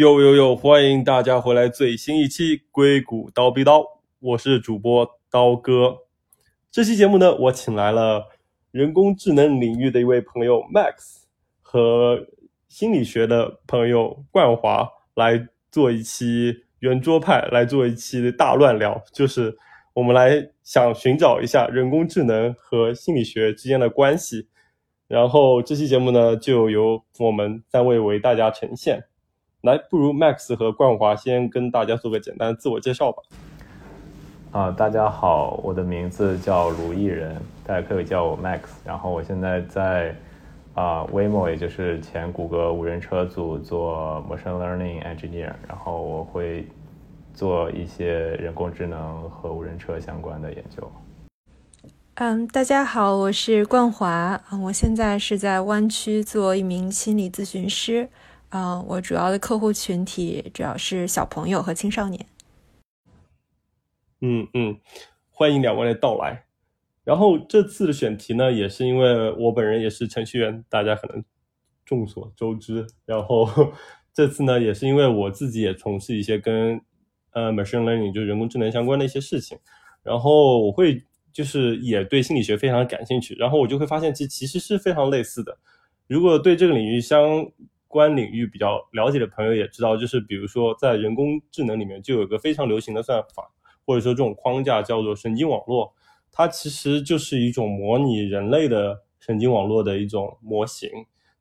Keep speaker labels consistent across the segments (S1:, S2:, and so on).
S1: 呦呦呦！欢迎大家回来最新一期《硅谷刀逼刀》，我是主播刀哥。这期节目呢，我请来了人工智能领域的一位朋友 Max 和心理学的朋友冠华来做一期圆桌派，来做一期大乱聊，就是我们来想寻找一下人工智能和心理学之间的关系。然后这期节目呢，就由我们三位为大家呈现。来，不如 Max 和冠华先跟大家做个简单的自我介绍吧。
S2: 啊，大家好，我的名字叫卢艺人，大家可以叫我 Max。然后我现在在啊 Waymo，也就是前谷歌无人车组做 Machine Learning Engineer。然后我会做一些人工智能和无人车相关的研究。
S3: 嗯，大家好，我是冠华，我现在是在湾区做一名心理咨询师。嗯，我主要的客户群体主要是小朋友和青少年。
S1: 嗯嗯，欢迎两位的到来。然后这次的选题呢，也是因为我本人也是程序员，大家可能众所周知。然后 这次呢，也是因为我自己也从事一些跟呃 machine learning 就人工智能相关的一些事情。然后我会就是也对心理学非常感兴趣。然后我就会发现，其其实是非常类似的。如果对这个领域相关领域比较了解的朋友也知道，就是比如说在人工智能里面就有一个非常流行的算法，或者说这种框架叫做神经网络，它其实就是一种模拟人类的神经网络的一种模型，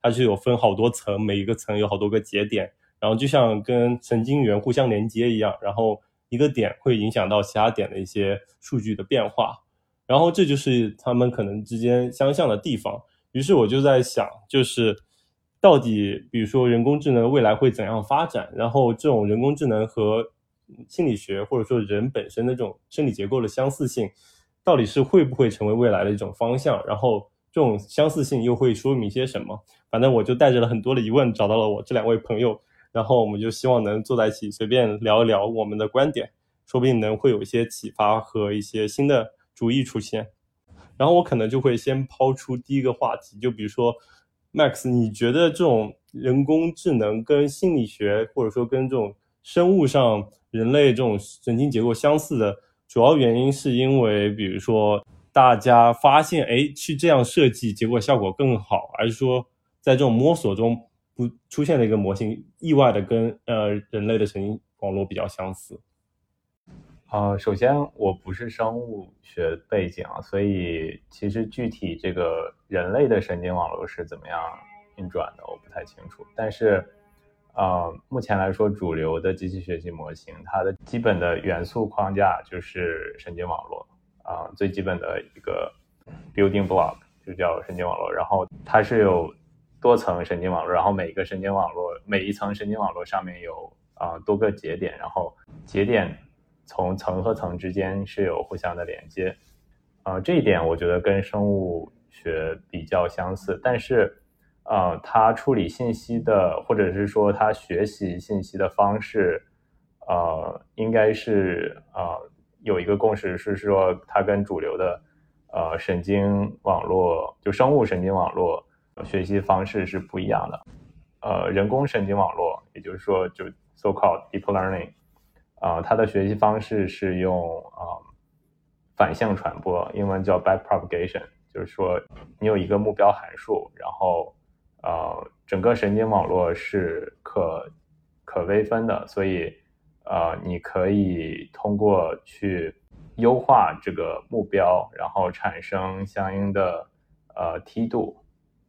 S1: 它是有分好多层，每一个层有好多个节点，然后就像跟神经元互相连接一样，然后一个点会影响到其他点的一些数据的变化，然后这就是他们可能之间相像的地方。于是我就在想，就是。到底，比如说人工智能未来会怎样发展？然后这种人工智能和心理学或者说人本身的这种生理结构的相似性，到底是会不会成为未来的一种方向？然后这种相似性又会说明些什么？反正我就带着了很多的疑问找到了我这两位朋友，然后我们就希望能坐在一起随便聊一聊我们的观点，说不定能会有一些启发和一些新的主意出现。然后我可能就会先抛出第一个话题，就比如说。Max，你觉得这种人工智能跟心理学，或者说跟这种生物上人类这种神经结构相似的主要原因，是因为比如说大家发现，哎，去这样设计，结果效果更好，还是说在这种摸索中不出现了一个模型，意外的跟呃人类的神经网络比较相似？
S2: 呃，首先我不是生物学背景啊，所以其实具体这个人类的神经网络是怎么样运转的，我不太清楚。但是，呃，目前来说，主流的机器学习模型，它的基本的元素框架就是神经网络啊，最基本的一个 building block 就叫神经网络。然后它是有多层神经网络，然后每一个神经网络每一层神经网络上面有啊多个节点，然后节点。从层和层之间是有互相的连接，啊，这一点我觉得跟生物学比较相似，但是，呃，它处理信息的或者是说它学习信息的方式，呃，应该是呃有一个共识是说它跟主流的呃神经网络就生物神经网络学习方式是不一样的，呃，人工神经网络也就是说就 so called deep learning。啊，它的学习方式是用啊反向传播，英文叫 backpropagation，就是说你有一个目标函数，然后呃整个神经网络是可可微分的，所以呃你可以通过去优化这个目标，然后产生相应的呃梯度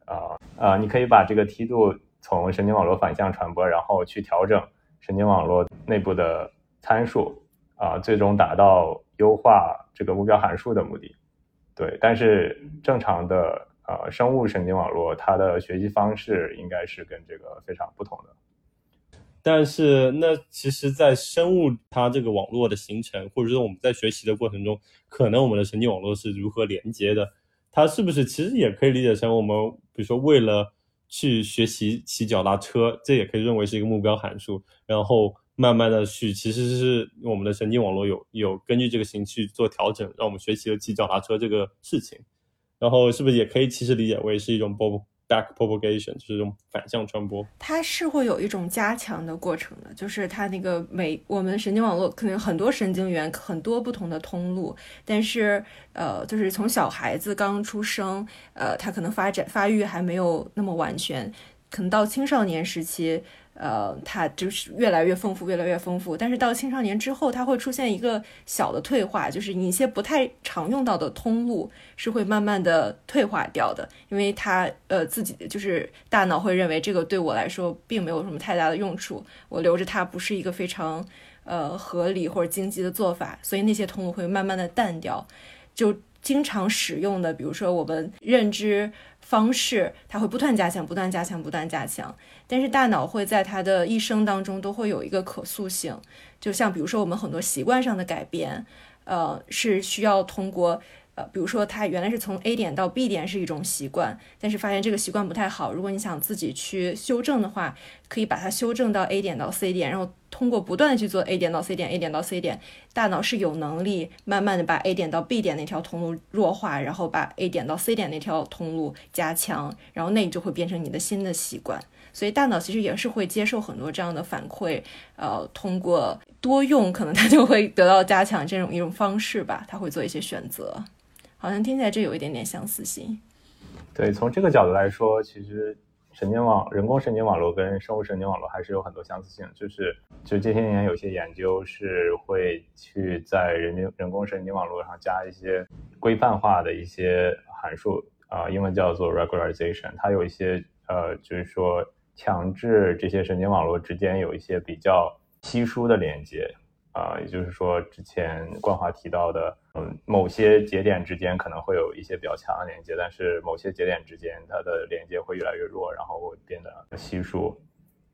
S2: 啊啊，你可以把这个梯度从神经网络反向传播，然后去调整神经网络内部的。参数啊，最终达到优化这个目标函数的目的。对，但是正常的呃生物神经网络，它的学习方式应该是跟这个非常不同的。
S1: 但是那其实，在生物它这个网络的形成，或者说我们在学习的过程中，可能我们的神经网络是如何连接的？它是不是其实也可以理解成我们，比如说为了去学习骑脚踏车，这也可以认为是一个目标函数，然后。慢慢的去，其实是我们的神经网络有有根据这个形去做调整，让我们学习了骑脚踏车这个事情。然后是不是也可以其实理解为是一种 back propagation，就是一种反向传播。
S3: 它是会有一种加强的过程的，就是它那个每我们神经网络可能很多神经元，很多不同的通路，但是呃，就是从小孩子刚出生，呃，他可能发展发育还没有那么完全，可能到青少年时期。呃，它就是越来越丰富，越来越丰富。但是到青少年之后，它会出现一个小的退化，就是你一些不太常用到的通路是会慢慢的退化掉的，因为它呃自己就是大脑会认为这个对我来说并没有什么太大的用处，我留着它不是一个非常呃合理或者经济的做法，所以那些通路会慢慢的淡掉，就经常使用的，比如说我们认知。方式，它会不断加强，不断加强，不断加强。但是大脑会在它的一生当中都会有一个可塑性，就像比如说我们很多习惯上的改变，呃，是需要通过。呃，比如说，它原来是从 A 点到 B 点是一种习惯，但是发现这个习惯不太好。如果你想自己去修正的话，可以把它修正到 A 点到 C 点，然后通过不断的去做 A 点到 C 点，A 点到 C 点，大脑是有能力慢慢的把 A 点到 B 点那条通路弱化，然后把 A 点到 C 点那条通路加强，然后那就会变成你的新的习惯。所以大脑其实也是会接受很多这样的反馈，呃，通过多用，可能它就会得到加强这种一种方式吧，它会做一些选择。好像听起来这有一点点相似性。
S2: 对，从这个角度来说，其实神经网、人工神经网络跟生物神经网络还是有很多相似性。就是，就这些年有些研究是会去在人工人工神经网络上加一些规范化的一些函数，啊，英文叫做 regularization。它有一些呃，就是说强制这些神经网络之间有一些比较稀疏的连接。啊，也就是说，之前冠华提到的，嗯，某些节点之间可能会有一些比较强的连接，但是某些节点之间它的连接会越来越弱，然后会变得稀疏。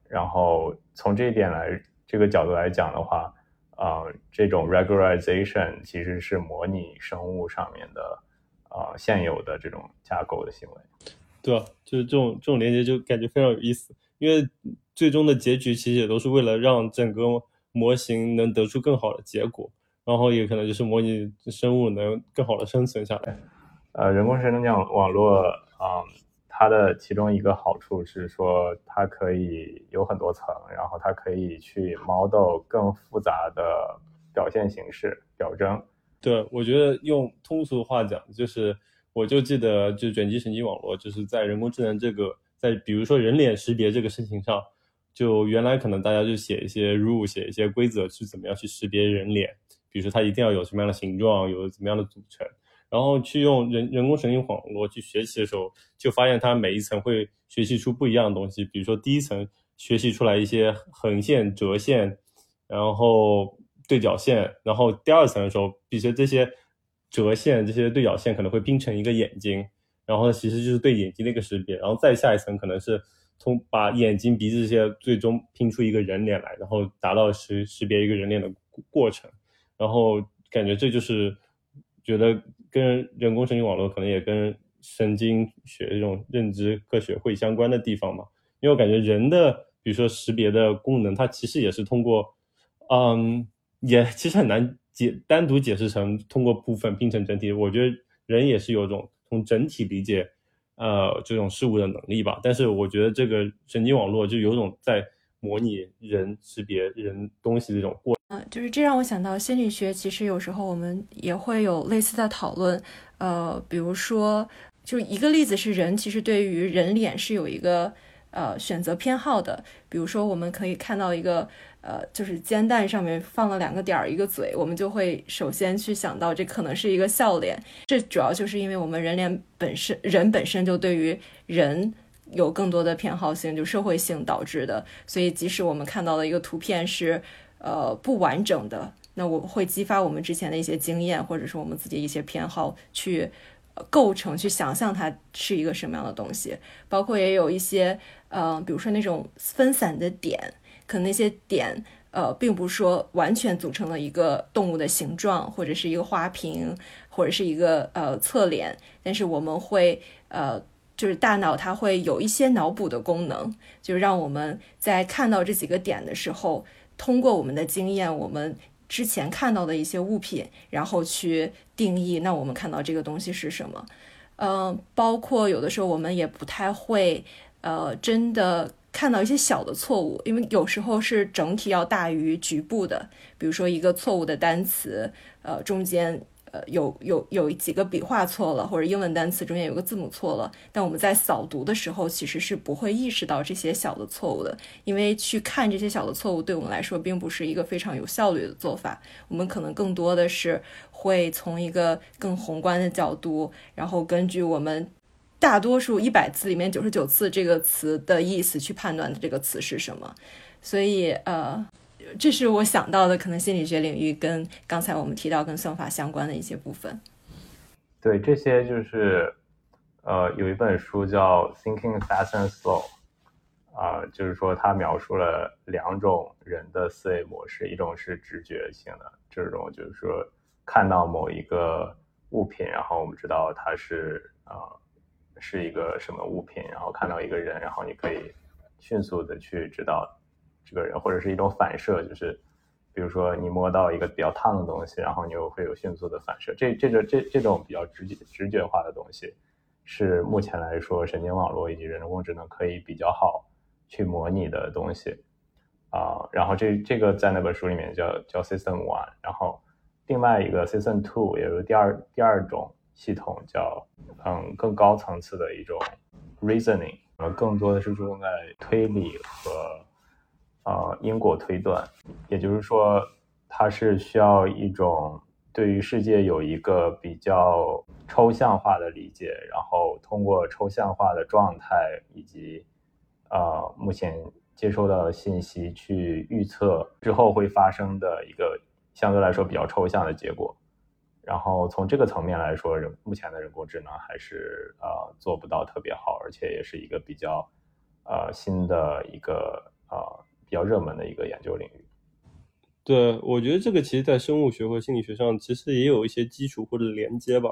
S2: 然后从这一点来，这个角度来讲的话，啊，这种 regularization 其实是模拟生物上面的，啊，现有的这种架构的行为。
S1: 对，就是这种这种连接就感觉非常有意思，因为最终的结局其实也都是为了让整个。模型能得出更好的结果，然后也可能就是模拟生物能更好的生存下来。
S2: 呃，人工智能网网络啊，它的其中一个好处是说，它可以有很多层，然后它可以去 model 更复杂的表现形式表征。
S1: 对，我觉得用通俗话讲，就是我就记得，就卷积神经网络，就是在人工智能这个，在比如说人脸识别这个事情上。就原来可能大家就写一些 rule，写一些规则，去怎么样去识别人脸，比如说它一定要有什么样的形状，有怎么样的组成，然后去用人人工神经网络去学习的时候，就发现它每一层会学习出不一样的东西。比如说第一层学习出来一些横线、折线，然后对角线，然后第二层的时候，比如说这些折线、这些对角线可能会拼成一个眼睛，然后其实就是对眼睛的一个识别，然后再下一层可能是。从把眼睛、鼻子这些最终拼出一个人脸来，然后达到识识别一个人脸的过程，然后感觉这就是觉得跟人工神经网络可能也跟神经学这种认知科学会相关的地方嘛。因为我感觉人的比如说识别的功能，它其实也是通过，嗯，也其实很难解单独解释成通过部分拼成整体。我觉得人也是有种从整体理解。呃，这种事物的能力吧，但是我觉得这个神经网络就有种在模拟人识别人东西这种过。
S3: 嗯，就是这让我想到心理学，其实有时候我们也会有类似的讨论。呃，比如说，就一个例子是人其实对于人脸是有一个呃选择偏好的，比如说我们可以看到一个。呃，就是煎蛋上面放了两个点儿，一个嘴，我们就会首先去想到这可能是一个笑脸。这主要就是因为我们人脸本身，人本身就对于人有更多的偏好性，就社会性导致的。所以即使我们看到的一个图片是呃不完整的，那我会激发我们之前的一些经验，或者是我们自己一些偏好去构成、去想象它是一个什么样的东西。包括也有一些呃，比如说那种分散的点。可能那些点，呃，并不是说完全组成了一个动物的形状，或者是一个花瓶，或者是一个呃侧脸，但是我们会呃，就是大脑它会有一些脑补的功能，就是让我们在看到这几个点的时候，通过我们的经验，我们之前看到的一些物品，然后去定义，那我们看到这个东西是什么。嗯，包括有的时候我们也不太会，呃，真的看到一些小的错误，因为有时候是整体要大于局部的，比如说一个错误的单词，呃，中间。呃，有有有几个笔画错了，或者英文单词中间有个字母错了，但我们在扫读的时候其实是不会意识到这些小的错误的，因为去看这些小的错误对我们来说并不是一个非常有效率的做法。我们可能更多的是会从一个更宏观的角度，然后根据我们大多数一百字里面九十九次这个词的意思去判断这个词是什么。所以，呃。这是我想到的，可能心理学领域跟刚才我们提到跟算法相关的一些部分。
S2: 对，这些就是，呃，有一本书叫《Thinking Fast and Slow》，啊，就是说它描述了两种人的思维模式，一种是直觉性的，这种就是说看到某一个物品，然后我们知道它是啊是一个什么物品，然后看到一个人，然后你可以迅速的去知道。这个人或者是一种反射，就是比如说你摸到一个比较烫的东西，然后你又会有迅速的反射。这这个这这种比较直接直觉化的东西，是目前来说神经网络以及人工智能可以比较好去模拟的东西啊。然后这这个在那本书里面叫叫 System One，然后另外一个 System Two 也就是第二第二种系统叫嗯更高层次的一种 Reasoning，然后更多的是注重在推理和。呃，因果推断，也就是说，它是需要一种对于世界有一个比较抽象化的理解，然后通过抽象化的状态以及呃目前接收到的信息去预测之后会发生的一个相对来说比较抽象的结果。然后从这个层面来说，人目前的人工智能还是呃做不到特别好，而且也是一个比较呃新的一个呃。比较热门的一个研究领域。
S1: 对，我觉得这个其实，在生物学和心理学上，其实也有一些基础或者连接吧。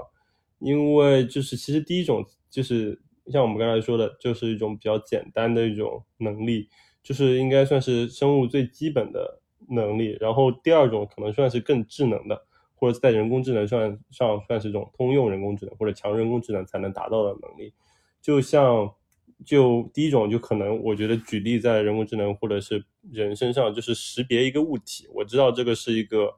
S1: 因为就是其实第一种就是像我们刚才说的，就是一种比较简单的一种能力，就是应该算是生物最基本的能力。然后第二种可能算是更智能的，或者在人工智能算上算是一种通用人工智能或者强人工智能才能达到的能力，就像。就第一种，就可能我觉得举例在人工智能或者是人身上，就是识别一个物体，我知道这个是一个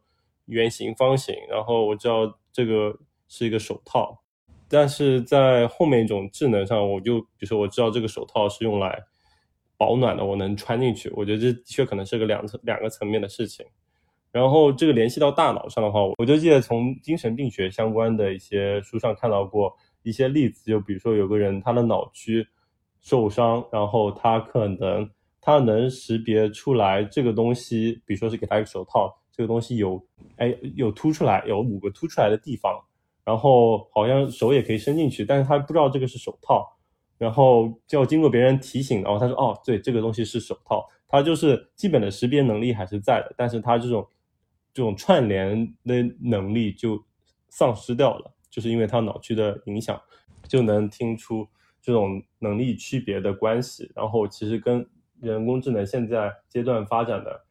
S1: 圆形、方形，然后我知道这个是一个手套。但是在后面一种智能上，我就比如说我知道这个手套是用来保暖的，我能穿进去。我觉得这的确可能是个两层两个层面的事情。然后这个联系到大脑上的话，我就记得从精神病学相关的一些书上看到过一些例子，就比如说有个人他的脑区。受伤，然后他可能他能识别出来这个东西，比如说是给他一个手套，这个东西有哎有凸出来，有五个凸出来的地方，然后好像手也可以伸进去，但是他不知道这个是手套，然后就要经过别人提醒，然后他说哦对，这个东西是手套，他就是基本的识别能力还是在的，但是他这种这种串联的能力就丧失掉了，就是因为他脑区的影响，就能听出。这种能力区别的关系，然后其实跟人工智能现在阶段发展的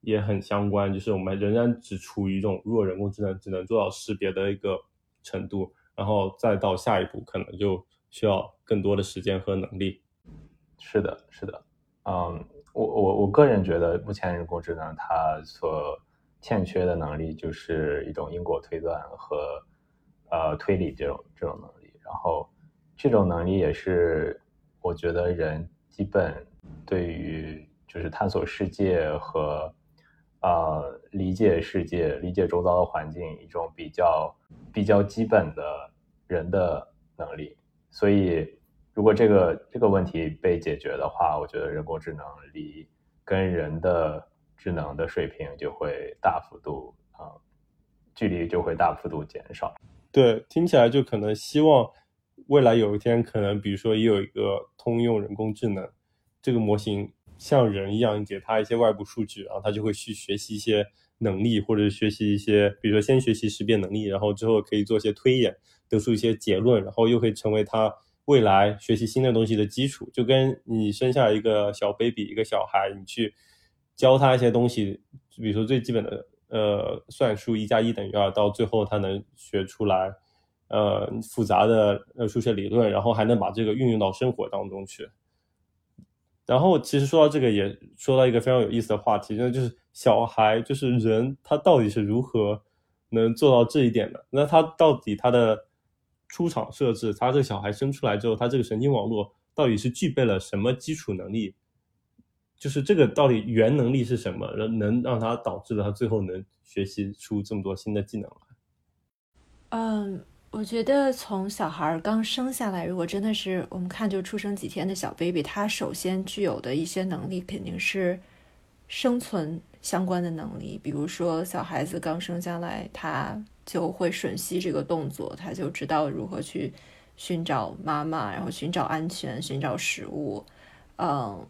S1: 也很相关，就是我们仍然只处于一种弱人工智能只能做到识别的一个程度，然后再到下一步可能就需要更多的时间和能力。
S2: 是的，是的，嗯，我我我个人觉得，目前人工智能它所欠缺的能力就是一种因果推断和呃推理这种这种能力，然后。这种能力也是我觉得人基本对于就是探索世界和呃理解世界、理解周遭的环境一种比较比较基本的人的能力。所以，如果这个这个问题被解决的话，我觉得人工智能离跟人的智能的水平就会大幅度啊，距离就会大幅度减少。
S1: 对，听起来就可能希望。未来有一天，可能比如说也有一个通用人工智能，这个模型像人一样，给它一些外部数据，然后它就会去学习一些能力，或者学习一些，比如说先学习识别能力，然后之后可以做一些推演，得出一些结论，然后又会成为它未来学习新的东西的基础。就跟你生下一个小 baby，一个小孩，你去教他一些东西，比如说最基本的呃算术，一加一等于二，到最后他能学出来。呃复杂的呃数学理论，然后还能把这个运用到生活当中去。然后其实说到这个，也说到一个非常有意思的话题，那就是小孩，就是人，他到底是如何能做到这一点的？那他到底他的出厂设置，他这个小孩生出来之后，他这个神经网络到底是具备了什么基础能力？就是这个到底原能力是什么，能能让他导致了他最后能学习出这么多新的技能来？
S3: 嗯。我觉得从小孩刚生下来，如果真的是我们看就出生几天的小 baby，他首先具有的一些能力肯定是生存相关的能力。比如说，小孩子刚生下来，他就会吮吸这个动作，他就知道如何去寻找妈妈，然后寻找安全，寻找食物。嗯，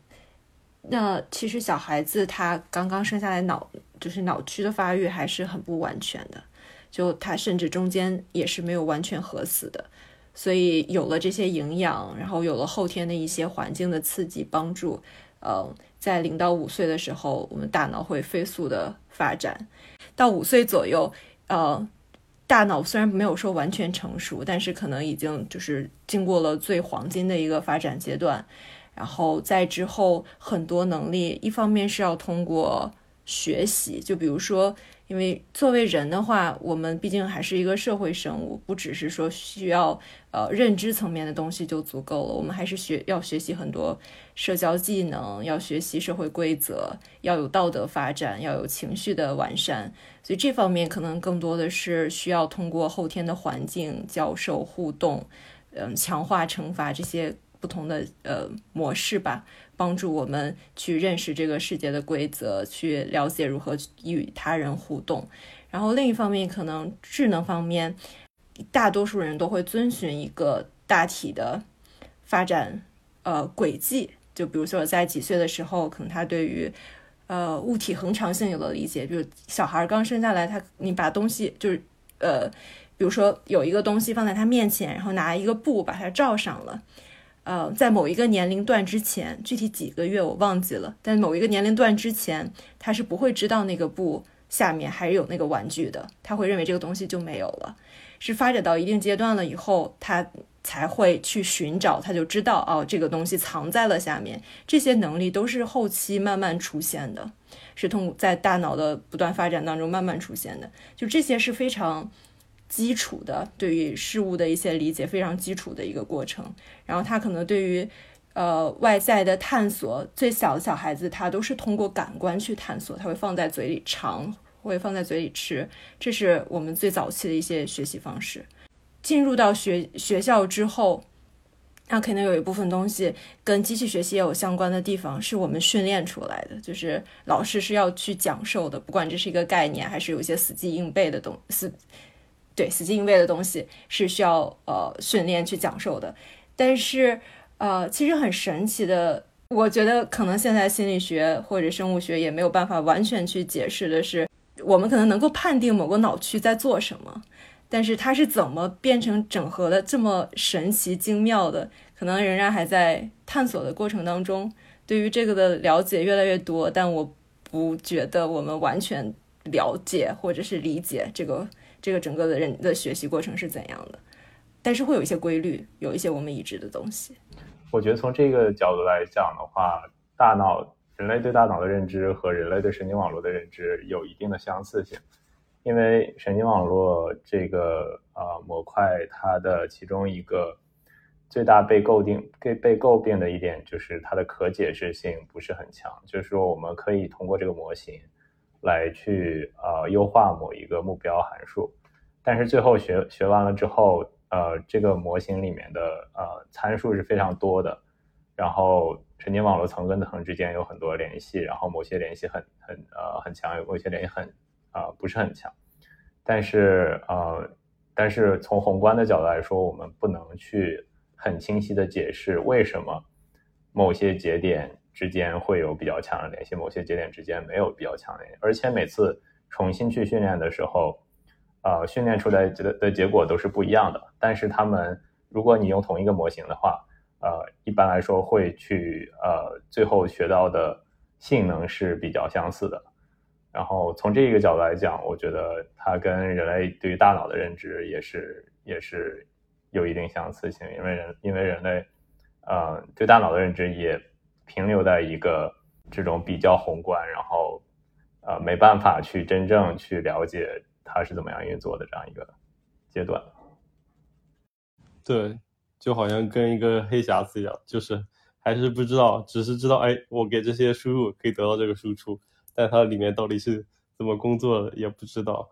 S3: 那其实小孩子他刚刚生下来，脑就是脑区的发育还是很不完全的。就他甚至中间也是没有完全合死的，所以有了这些营养，然后有了后天的一些环境的刺激帮助，呃，在零到五岁的时候，我们大脑会飞速的发展。到五岁左右，呃，大脑虽然没有说完全成熟，但是可能已经就是经过了最黄金的一个发展阶段。然后在之后，很多能力，一方面是要通过学习，就比如说。因为作为人的话，我们毕竟还是一个社会生物，不只是说需要呃认知层面的东西就足够了。我们还是学要学习很多社交技能，要学习社会规则，要有道德发展，要有情绪的完善。所以这方面可能更多的是需要通过后天的环境、教授、互动，嗯，强化惩罚这些不同的呃模式吧。帮助我们去认识这个世界的规则，去了解如何与他人互动。然后另一方面，可能智能方面，大多数人都会遵循一个大体的发展呃轨迹。就比如说，在几岁的时候，可能他对于呃物体恒常性有了理解。比如小孩刚生下来，他你把东西就是呃，比如说有一个东西放在他面前，然后拿一个布把它罩上了。呃，在某一个年龄段之前，具体几个月我忘记了，但某一个年龄段之前，他是不会知道那个布下面还有那个玩具的，他会认为这个东西就没有了。是发展到一定阶段了以后，他才会去寻找，他就知道哦，这个东西藏在了下面。这些能力都是后期慢慢出现的，是通过在大脑的不断发展当中慢慢出现的。就这些是非常。基础的对于事物的一些理解，非常基础的一个过程。然后他可能对于呃外在的探索，最小的小孩子他都是通过感官去探索，他会放在嘴里尝，会放在嘴里吃，这是我们最早期的一些学习方式。进入到学学校之后，那可能有一部分东西跟机器学习也有相关的地方，是我们训练出来的，就是老师是要去讲授的，不管这是一个概念，还是有一些死记硬背的东死。对死记硬背的东西是需要呃训练去讲授的，但是呃其实很神奇的，我觉得可能现在心理学或者生物学也没有办法完全去解释的是，我们可能能够判定某个脑区在做什么，但是它是怎么变成整合的这么神奇精妙的，可能仍然还在探索的过程当中。对于这个的了解越来越多，但我不觉得我们完全了解或者是理解这个。这个整个的人的学习过程是怎样的？但是会有一些规律，有一些我们已知的东西。
S2: 我觉得从这个角度来讲的话，大脑人类对大脑的认知和人类对神经网络的认知有一定的相似性，因为神经网络这个呃模块，它的其中一个最大被诟病被被诟病的一点就是它的可解释性不是很强，就是说我们可以通过这个模型。来去呃优化某一个目标函数，但是最后学学完了之后，呃这个模型里面的呃参数是非常多的，然后神经网络层跟层之间有很多联系，然后某些联系很很呃很强，有某些联系很啊不是很强，但是呃但是从宏观的角度来说，我们不能去很清晰的解释为什么某些节点。之间会有比较强的联系，某些节点之间没有比较强的联系，而且每次重新去训练的时候，呃，训练出来的的结果都是不一样的。但是他们，如果你用同一个模型的话，呃，一般来说会去呃，最后学到的性能是比较相似的。然后从这个角度来讲，我觉得它跟人类对于大脑的认知也是也是有一定相似性，因为人因为人类呃对大脑的认知也停留在一个这种比较宏观，然后呃没办法去真正去了解它是怎么样运作的这样一个阶段。
S1: 对，就好像跟一个黑匣子一样，就是还是不知道，只是知道，哎，我给这些输入可以得到这个输出，但它里面到底是怎么工作的也不知道。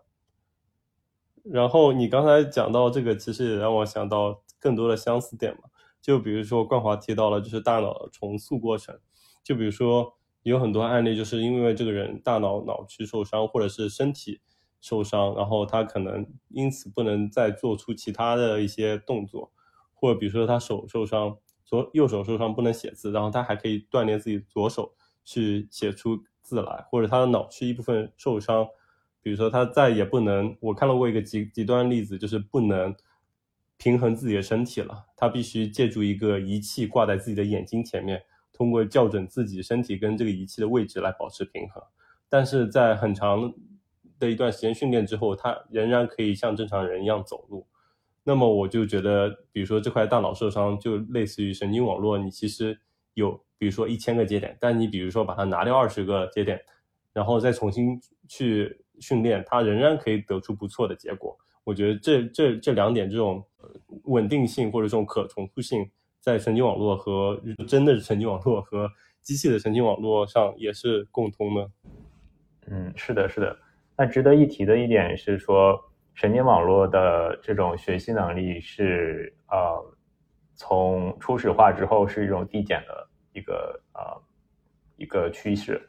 S1: 然后你刚才讲到这个，其实也让我想到更多的相似点嘛。就比如说冠华提到了，就是大脑重塑过程。就比如说有很多案例，就是因为这个人大脑脑区受伤，或者是身体。受伤，然后他可能因此不能再做出其他的一些动作，或者比如说他手受伤，左右手受伤不能写字，然后他还可以锻炼自己左手去写出字来，或者他的脑区一部分受伤，比如说他再也不能，我看到过一个极极端例子，就是不能平衡自己的身体了，他必须借助一个仪器挂在自己的眼睛前面，通过校准自己身体跟这个仪器的位置来保持平衡，但是在很长。的一段时间训练之后，他仍然可以像正常人一样走路。那么我就觉得，比如说这块大脑受伤，就类似于神经网络，你其实有，比如说一千个节点，但你比如说把它拿掉二十个节点，然后再重新去训练，它仍然可以得出不错的结果。我觉得这这这两点，这种稳定性或者这种可重复性，在神经网络和真的神经网络和机器的神经网络上也是共通的。
S2: 嗯，是的，是的。那值得一提的一点是说，神经网络的这种学习能力是呃，从初始化之后是一种递减的一个呃一个趋势，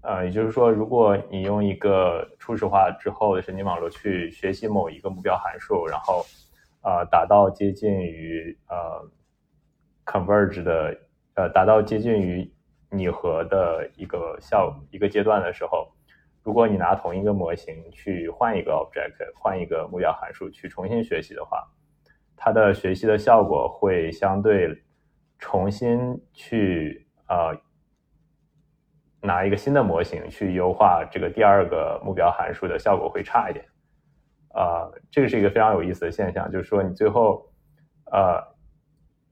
S2: 呃，也就是说，如果你用一个初始化之后的神经网络去学习某一个目标函数，然后呃达到接近于呃 converge 的呃达到接近于拟合的一个效一个阶段的时候。如果你拿同一个模型去换一个 object，换一个目标函数去重新学习的话，它的学习的效果会相对重新去呃拿一个新的模型去优化这个第二个目标函数的效果会差一点。啊，这个是一个非常有意思的现象，就是说你最后呃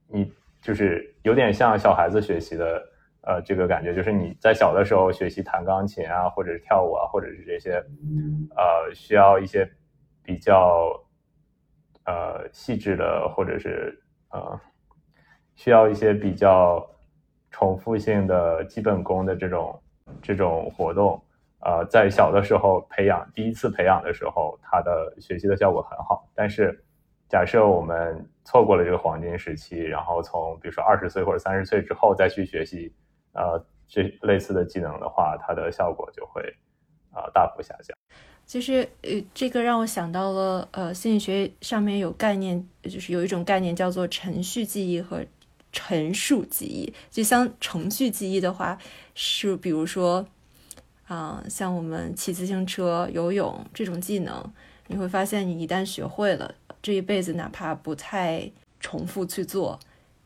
S2: 你就是有点像小孩子学习的。呃，这个感觉就是你在小的时候学习弹钢琴啊，或者是跳舞啊，或者是这些，呃，需要一些比较呃细致的，或者是呃需要一些比较重复性的基本功的这种这种活动，呃，在小的时候培养，第一次培养的时候，他的学习的效果很好。但是，假设我们错过了这个黄金时期，然后从比如说二十岁或者三十岁之后再去学习。呃，这类似的技能的话，它的效果就会啊大幅下降。
S3: 其实，呃，这个让我想到了，呃，心理学上面有概念，就是有一种概念叫做程序记忆和陈述记忆。就像程序记忆的话，是比如说，啊，像我们骑自行车、游泳这种技能，你会发现，你一旦学会了，这一辈子哪怕不太重复去做。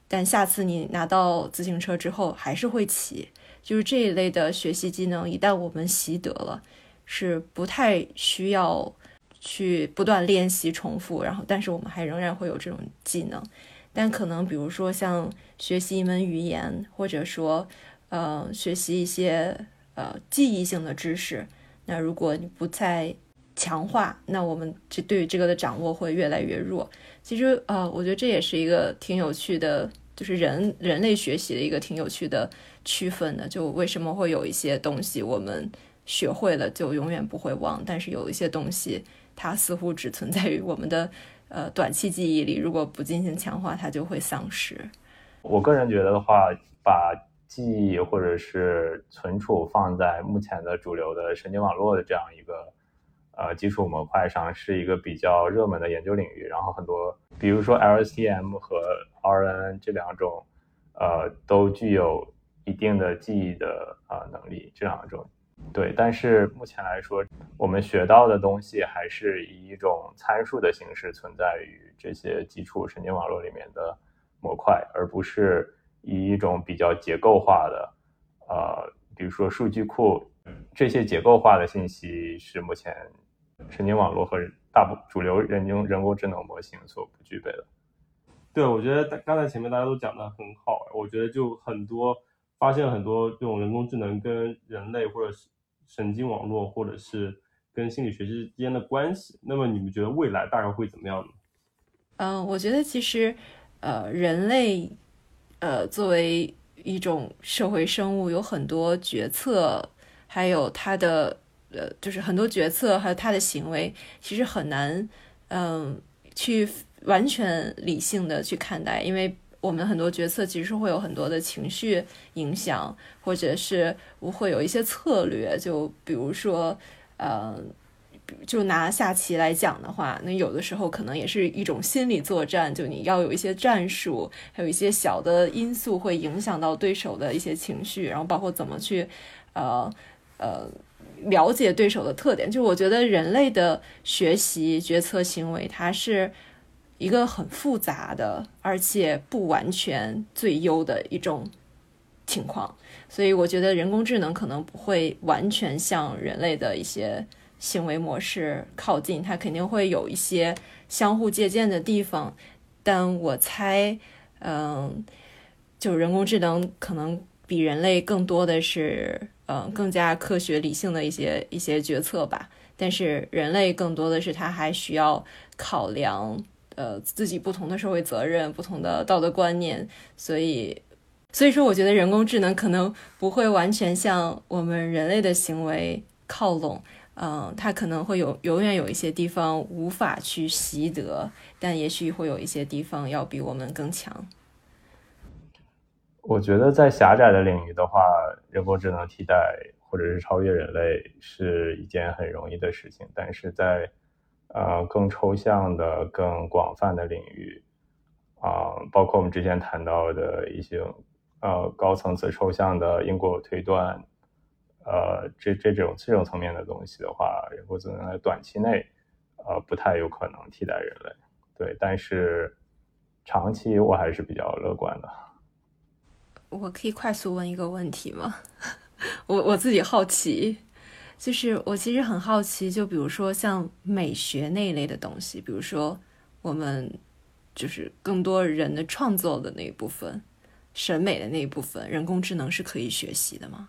S3: 但下次你拿到自行车之后还是会骑，就是这一类的学习技能，一旦我们习得了，是不太需要去不断练习重复，然后但是我们还仍然会有这种技能。但可能比如说像学习一门语言，或者说呃学习一些呃记忆性的知识，那如果你不再强化，那我们这对于这个的掌握会越来越弱。其实呃，我觉得这也是一个挺有趣的。就是人人类学习的一个挺有趣的区分的，就为什么会有一些东西我们学会了就永远不会忘，但是有一些东西它似乎只存在于我们的呃短期记忆里，如果不进行强化，它就会丧失。
S2: 我个人觉得的话，把记忆或者是存储放在目前的主流的神经网络的这样一个呃基础模块上，是一个比较热门的研究领域，然后很多。比如说 LSTM 和 RNN 这两种，呃，都具有一定的记忆的啊能力。这两种，对。但是目前来说，我们学到的东西还是以一种参数的形式存在于这些基础神经网络里面的模块，而不是以一种比较结构化的，呃，比如说数据库这些结构化的信息是目前神经网络和大部主流人工人工智能模型所不具备的。
S1: 对，我觉得刚才前面大家都讲的很好，我觉得就很多发现很多这种人工智能跟人类或者是神经网络或者是跟心理学之间的关系。那么你们觉得未来大概会怎么样呢？
S3: 嗯，我觉得其实呃，人类呃作为一种社会生物，有很多决策，还有他的呃，就是很多决策还有他的行为，其实很难嗯去。完全理性的去看待，因为我们很多决策其实会有很多的情绪影响，或者是会有一些策略。就比如说，呃，就拿下棋来讲的话，那有的时候可能也是一种心理作战，就你要有一些战术，还有一些小的因素会影响到对手的一些情绪，然后包括怎么去，呃呃，了解对手的特点。就我觉得人类的学习决策行为，它是。一个很复杂的，而且不完全最优的一种情况，所以我觉得人工智能可能不会完全向人类的一些行为模式靠近，它肯定会有一些相互借鉴的地方。但我猜，嗯，就人工智能可能比人类更多的是，嗯，更加科学理性的一些一些决策吧。但是人类更多的是，它还需要考量。呃，自己不同的社会责任，不同的道德观念，所以，所以说，我觉得人工智能可能不会完全向我们人类的行为靠拢，嗯，它可能会有永远有一些地方无法去习得，但也许会有一些地方要比我们更强。
S2: 我觉得在狭窄的领域的话，人工智能替代或者是超越人类是一件很容易的事情，但是在呃，更抽象的、更广泛的领域，啊，包括我们之前谈到的一些呃高层次抽象的因果推断，呃，这这种这种层面的东西的话，人工智能在短期内呃不太有可能替代人类，对，但是长期我还是比较乐观的。
S3: 我可以快速问一个问题吗？我我自己好奇。就是我其实很好奇，就比如说像美学那一类的东西，比如说我们就是更多人的创作的那一部分，审美的那一部分，人工智能是可以学习的吗？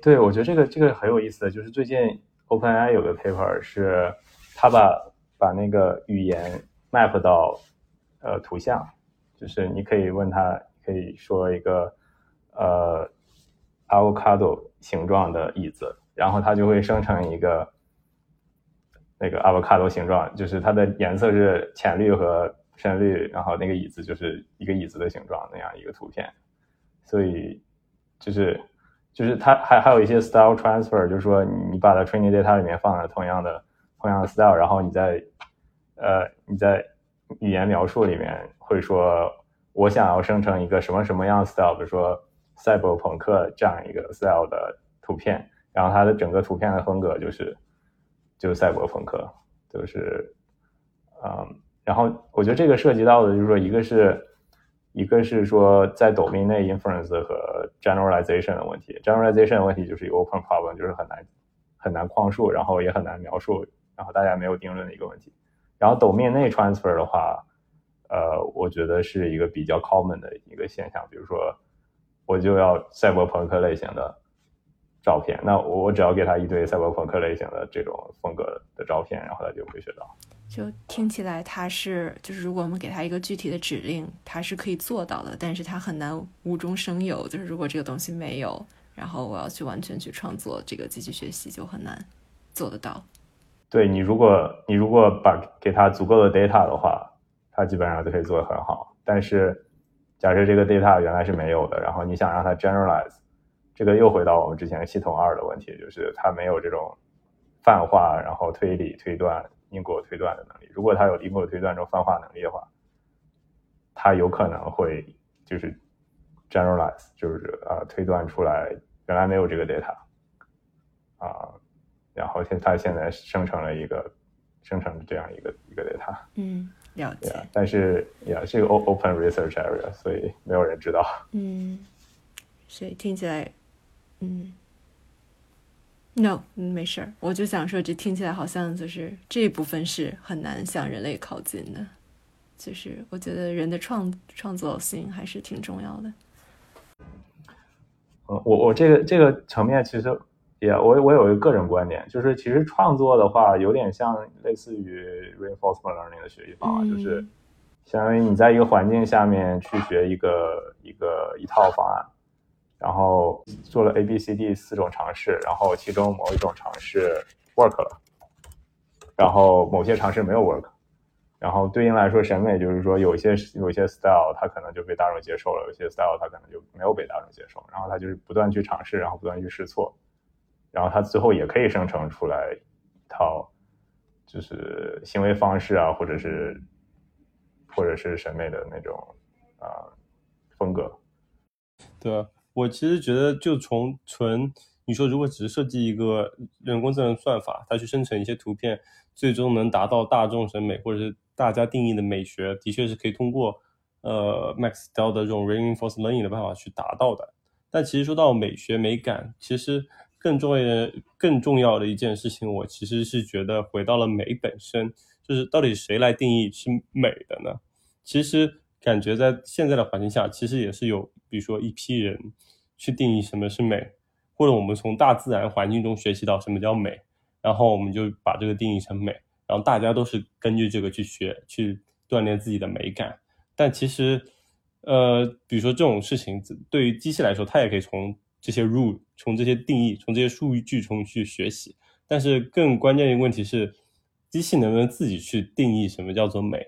S2: 对，我觉得这个这个很有意思的就是最近 OpenAI 有个 paper 是，他把把那个语言 map 到呃图像，就是你可以问他，可以说一个呃 avocado 形状的椅子。然后它就会生成一个那个 avocado 形状，就是它的颜色是浅绿和深绿，然后那个椅子就是一个椅子的形状那样一个图片。所以就是就是它还还有一些 style transfer，就是说你把它 training data 里面放了同样的同样的 style，然后你在呃你在语言描述里面会说我想要生成一个什么什么样 style，比如说赛博朋克这样一个 style 的图片。然后它的整个图片的风格就是就是赛博朋克，就是嗯，然后我觉得这个涉及到的就是说，一个是一个是说在抖音内 inference 和 generalization 的问题，generalization 的问题就是一个 open problem，就是很难很难框述，然后也很难描述，然后大家没有定论的一个问题。然后抖音内 transfer 的话，呃，我觉得是一个比较 common 的一个现象，比如说我就要赛博朋克类型的。照片，那我我只要给他一堆赛博朋克类型的这种风格的照片，然后他就会学到。
S3: 就听起来他是，就是如果我们给他一个具体的指令，他是可以做到的，但是他很难无中生有。就是如果这个东西没有，然后我要去完全去创作这个机器学习，就很难做得到。
S2: 对你，如果你如果把给他足够的 data 的话，他基本上就可以做得很好。但是假设这个 data 原来是没有的，然后你想让它 generalize。这个又回到我们之前系统二的问题，就是它没有这种泛化，然后推理、推断、因果推断的能力。如果它有因果推断这种泛化能力的话，它有可能会就是 generalize，就是啊推断出来原来没有这个 data 啊，然后现它现在生成了一个生成这样一个一个 data。
S3: 嗯，了解。
S2: 但是呀，是一个 open research area，所以没有人知道。
S3: 嗯，所以听起来。嗯，No，嗯，没事儿，我就想说，这听起来好像就是这部分是很难向人类靠近的，就是我觉得人的创创作性还是挺重要的。
S2: 嗯，我我这个这个层面其实也我我有一个个人观点，就是其实创作的话有点像类似于 reinforcement learning 的学习方法，就是相当于你在一个环境下面去学一个一个一套方案，然后做了 A B C D 四种尝试，然后其中某一种尝试 work 了，然后某些尝试没有 work。然后对应来说，审美就是说，有一些有一些 style 它可能就被大众接受了，有些 style 它可能就没有被大众接受。然后它就是不断去尝试，然后不断去试错，然后它最后也可以生成出来一套就是行为方式啊，或者是或者是审美的那种啊风格。
S1: 对，我其实觉得就从纯你说，如果只是设计一个人工智能算法，它去生成一些图片，最终能达到大众审美或者是。大家定义的美学的确是可以通过呃 Max Style 的这种 reinforced learning 的办法去达到的。但其实说到美学美感，其实更重要的、更重要的一件事情，我其实是觉得回到了美本身，就是到底谁来定义是美的呢？其实感觉在现在的环境下，其实也是有，比如说一批人去定义什么是美，或者我们从大自然环境中学习到什么叫美，然后我们就把这个定义成美。然后大家都是根据这个去学，去锻炼自己的美感。但其实，呃，比如说这种事情，对于机器来说，它也可以从这些 rule，从这些定义，从这些数据中去学习。但是更关键一个问题是，机器能不能自己去定义什么叫做美？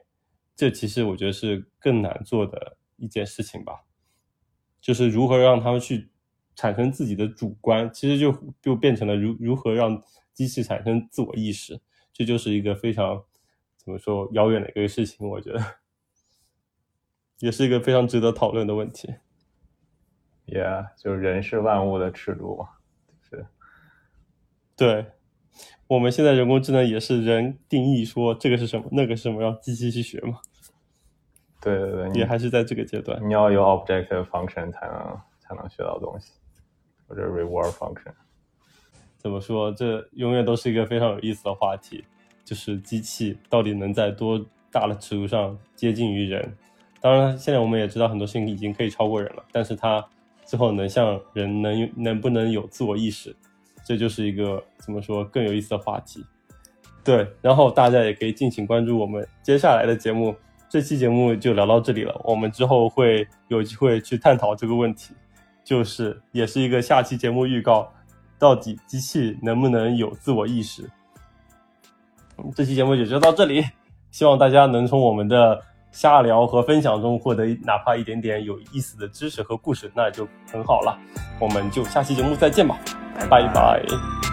S1: 这其实我觉得是更难做的一件事情吧。就是如何让他们去产生自己的主观，其实就就变成了如如何让机器产生自我意识。这就是一个非常怎么说遥远的一个事情，我觉得也是一个非常值得讨论的问题。
S2: Yeah，就是人是万物的尺度嘛，是。
S1: 对，我们现在人工智能也是人定义说这个是什么，那个是什么，让机器去学嘛。
S2: 对对对，
S1: 也还是在这个阶段。
S2: 你要有 objective function 才能才能学到东西，或者 reward function。
S1: 怎么说？这永远都是一个非常有意思的话题，就是机器到底能在多大的尺度上接近于人？当然，现在我们也知道很多事情已经可以超过人了，但是它最后能像人能能不能有自我意识，这就是一个怎么说更有意思的话题。对，然后大家也可以敬请关注我们接下来的节目。这期节目就聊到这里了，我们之后会有机会去探讨这个问题，就是也是一个下期节目预告。到底机器能不能有自我意识？这期节目也就到这里，希望大家能从我们的瞎聊和分享中获得哪怕一点点有意思的知识和故事，那就很好了。我们就下期节目再见吧，拜拜。